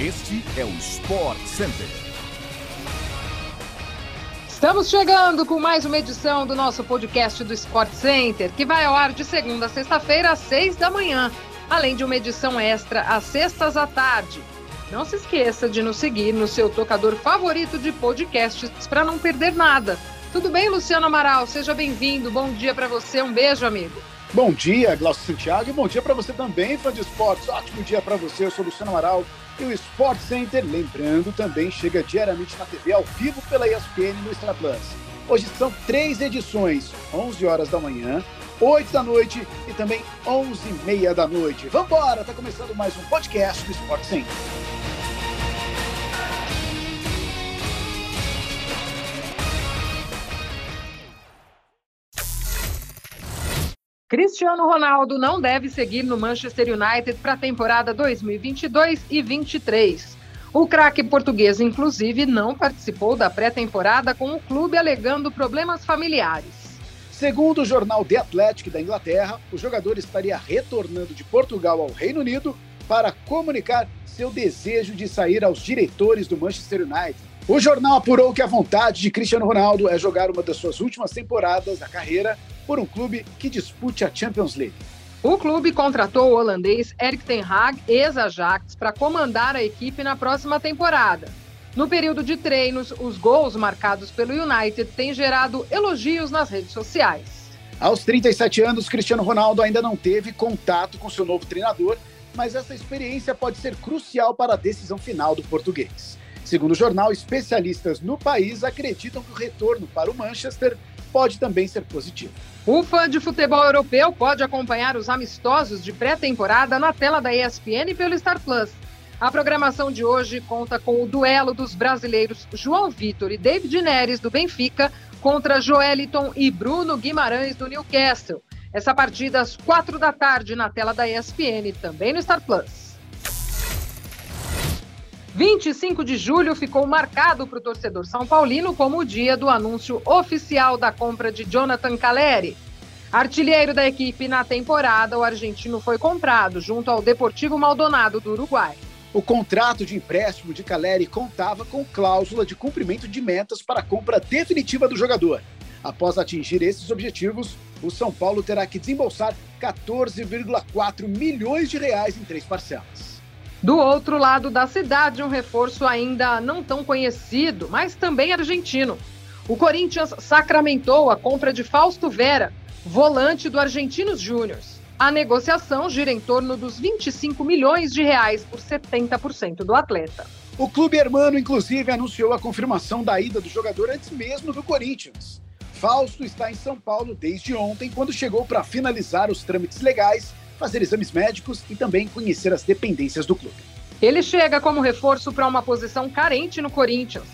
Este é o Sport Center. Estamos chegando com mais uma edição do nosso podcast do Sport Center, que vai ao ar de segunda a sexta-feira às seis da manhã, além de uma edição extra às sextas à tarde. Não se esqueça de nos seguir no seu tocador favorito de podcasts para não perder nada. Tudo bem, Luciano Amaral? Seja bem-vindo. Bom dia para você. Um beijo, amigo. Bom dia, Glaucio Santiago, e bom dia para você também, fã de esportes. Ótimo dia para você. Eu sou Luciano Amaral e o Sport Center, lembrando, também chega diariamente na TV ao vivo pela ESPN no Star Plus. Hoje são três edições, 11 horas da manhã, 8 da noite e também 11 e meia da noite. Vambora, tá começando mais um podcast do Sport Center. Cristiano Ronaldo não deve seguir no Manchester United para a temporada 2022 e 23. O craque português, inclusive, não participou da pré-temporada com o clube alegando problemas familiares. Segundo o jornal The Athletic da Inglaterra, o jogador estaria retornando de Portugal ao Reino Unido para comunicar seu desejo de sair aos diretores do Manchester United. O jornal apurou que a vontade de Cristiano Ronaldo é jogar uma das suas últimas temporadas da carreira por um clube que dispute a Champions League. O clube contratou o holandês Erik ten Hag, ex-Ajax, para comandar a equipe na próxima temporada. No período de treinos, os gols marcados pelo United têm gerado elogios nas redes sociais. Aos 37 anos, Cristiano Ronaldo ainda não teve contato com seu novo treinador, mas essa experiência pode ser crucial para a decisão final do português. Segundo o jornal, especialistas no país acreditam que o retorno para o Manchester pode também ser positivo. O fã de futebol europeu pode acompanhar os amistosos de pré-temporada na tela da ESPN pelo Star Plus. A programação de hoje conta com o duelo dos brasileiros João Vitor e David Neres, do Benfica, contra Joeliton e Bruno Guimarães, do Newcastle. Essa partida às quatro da tarde na tela da ESPN, também no Star Plus. 25 de julho ficou marcado para o torcedor São Paulino como o dia do anúncio oficial da compra de Jonathan Caleri. Artilheiro da equipe na temporada, o argentino foi comprado junto ao Deportivo Maldonado do Uruguai. O contrato de empréstimo de Caleri contava com cláusula de cumprimento de metas para a compra definitiva do jogador. Após atingir esses objetivos, o São Paulo terá que desembolsar 14,4 milhões de reais em três parcelas. Do outro lado da cidade, um reforço ainda não tão conhecido, mas também argentino. O Corinthians sacramentou a compra de Fausto Vera, volante do Argentinos Júniors. A negociação gira em torno dos 25 milhões de reais por 70% do atleta. O clube hermano, inclusive, anunciou a confirmação da ida do jogador antes mesmo do Corinthians. Fausto está em São Paulo desde ontem, quando chegou para finalizar os trâmites legais fazer exames médicos e também conhecer as dependências do clube. Ele chega como reforço para uma posição carente no Corinthians.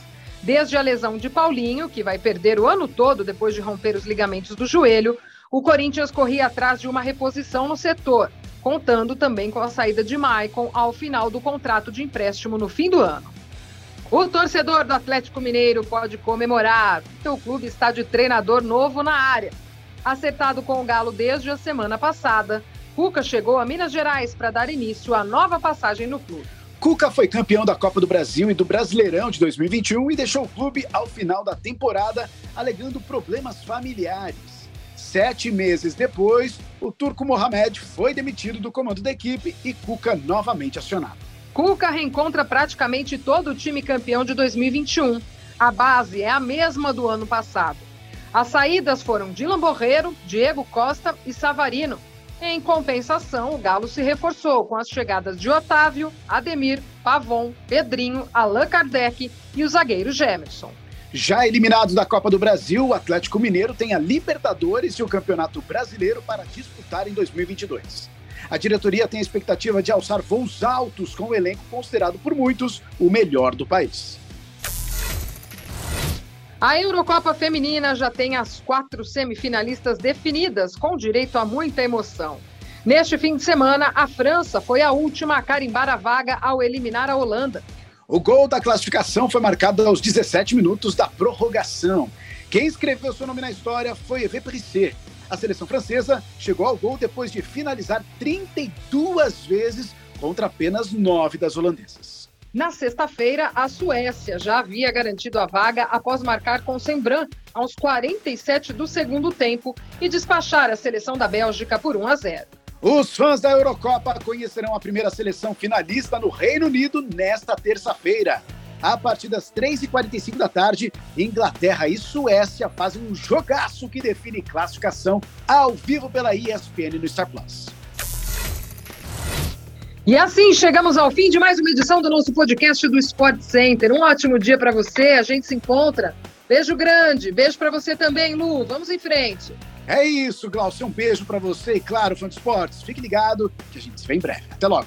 Desde a lesão de Paulinho, que vai perder o ano todo depois de romper os ligamentos do joelho, o Corinthians corria atrás de uma reposição no setor, contando também com a saída de Maicon ao final do contrato de empréstimo no fim do ano. O torcedor do Atlético Mineiro pode comemorar. Seu clube está de treinador novo na área. Acertado com o Galo desde a semana passada, Cuca chegou a Minas Gerais para dar início à nova passagem no clube. Cuca foi campeão da Copa do Brasil e do Brasileirão de 2021 e deixou o clube ao final da temporada alegando problemas familiares. Sete meses depois, o turco Mohamed foi demitido do comando da equipe e Cuca novamente acionado. Cuca reencontra praticamente todo o time campeão de 2021. A base é a mesma do ano passado. As saídas foram Dylan Borreiro, Diego Costa e Savarino, em compensação, o Galo se reforçou com as chegadas de Otávio, Ademir, Pavon, Pedrinho, Allan Kardec e o zagueiro Gemerson. Já eliminados da Copa do Brasil, o Atlético Mineiro tem a Libertadores e o Campeonato Brasileiro para disputar em 2022. A diretoria tem a expectativa de alçar voos altos com o elenco considerado por muitos o melhor do país. A Eurocopa Feminina já tem as quatro semifinalistas definidas, com direito a muita emoção. Neste fim de semana, a França foi a última a carimbar a vaga ao eliminar a Holanda. O gol da classificação foi marcado aos 17 minutos da prorrogação. Quem escreveu seu nome na história foi Evé Prissé. A seleção francesa chegou ao gol depois de finalizar 32 vezes contra apenas 9 das holandesas. Na sexta-feira, a Suécia já havia garantido a vaga após marcar com Sembran aos 47 do segundo tempo e despachar a seleção da Bélgica por 1 a 0. Os fãs da Eurocopa conhecerão a primeira seleção finalista no Reino Unido nesta terça-feira. A partir das 3h45 da tarde, Inglaterra e Suécia fazem um jogaço que define classificação ao vivo pela ESPN no Star Plus. E assim chegamos ao fim de mais uma edição do nosso podcast do Sport Center. Um ótimo dia para você. A gente se encontra. Beijo grande. Beijo para você também, Lu. Vamos em frente. É isso, Glaucio. Um beijo para você e, claro, fã de esportes. Fique ligado que a gente se vê em breve. Até logo.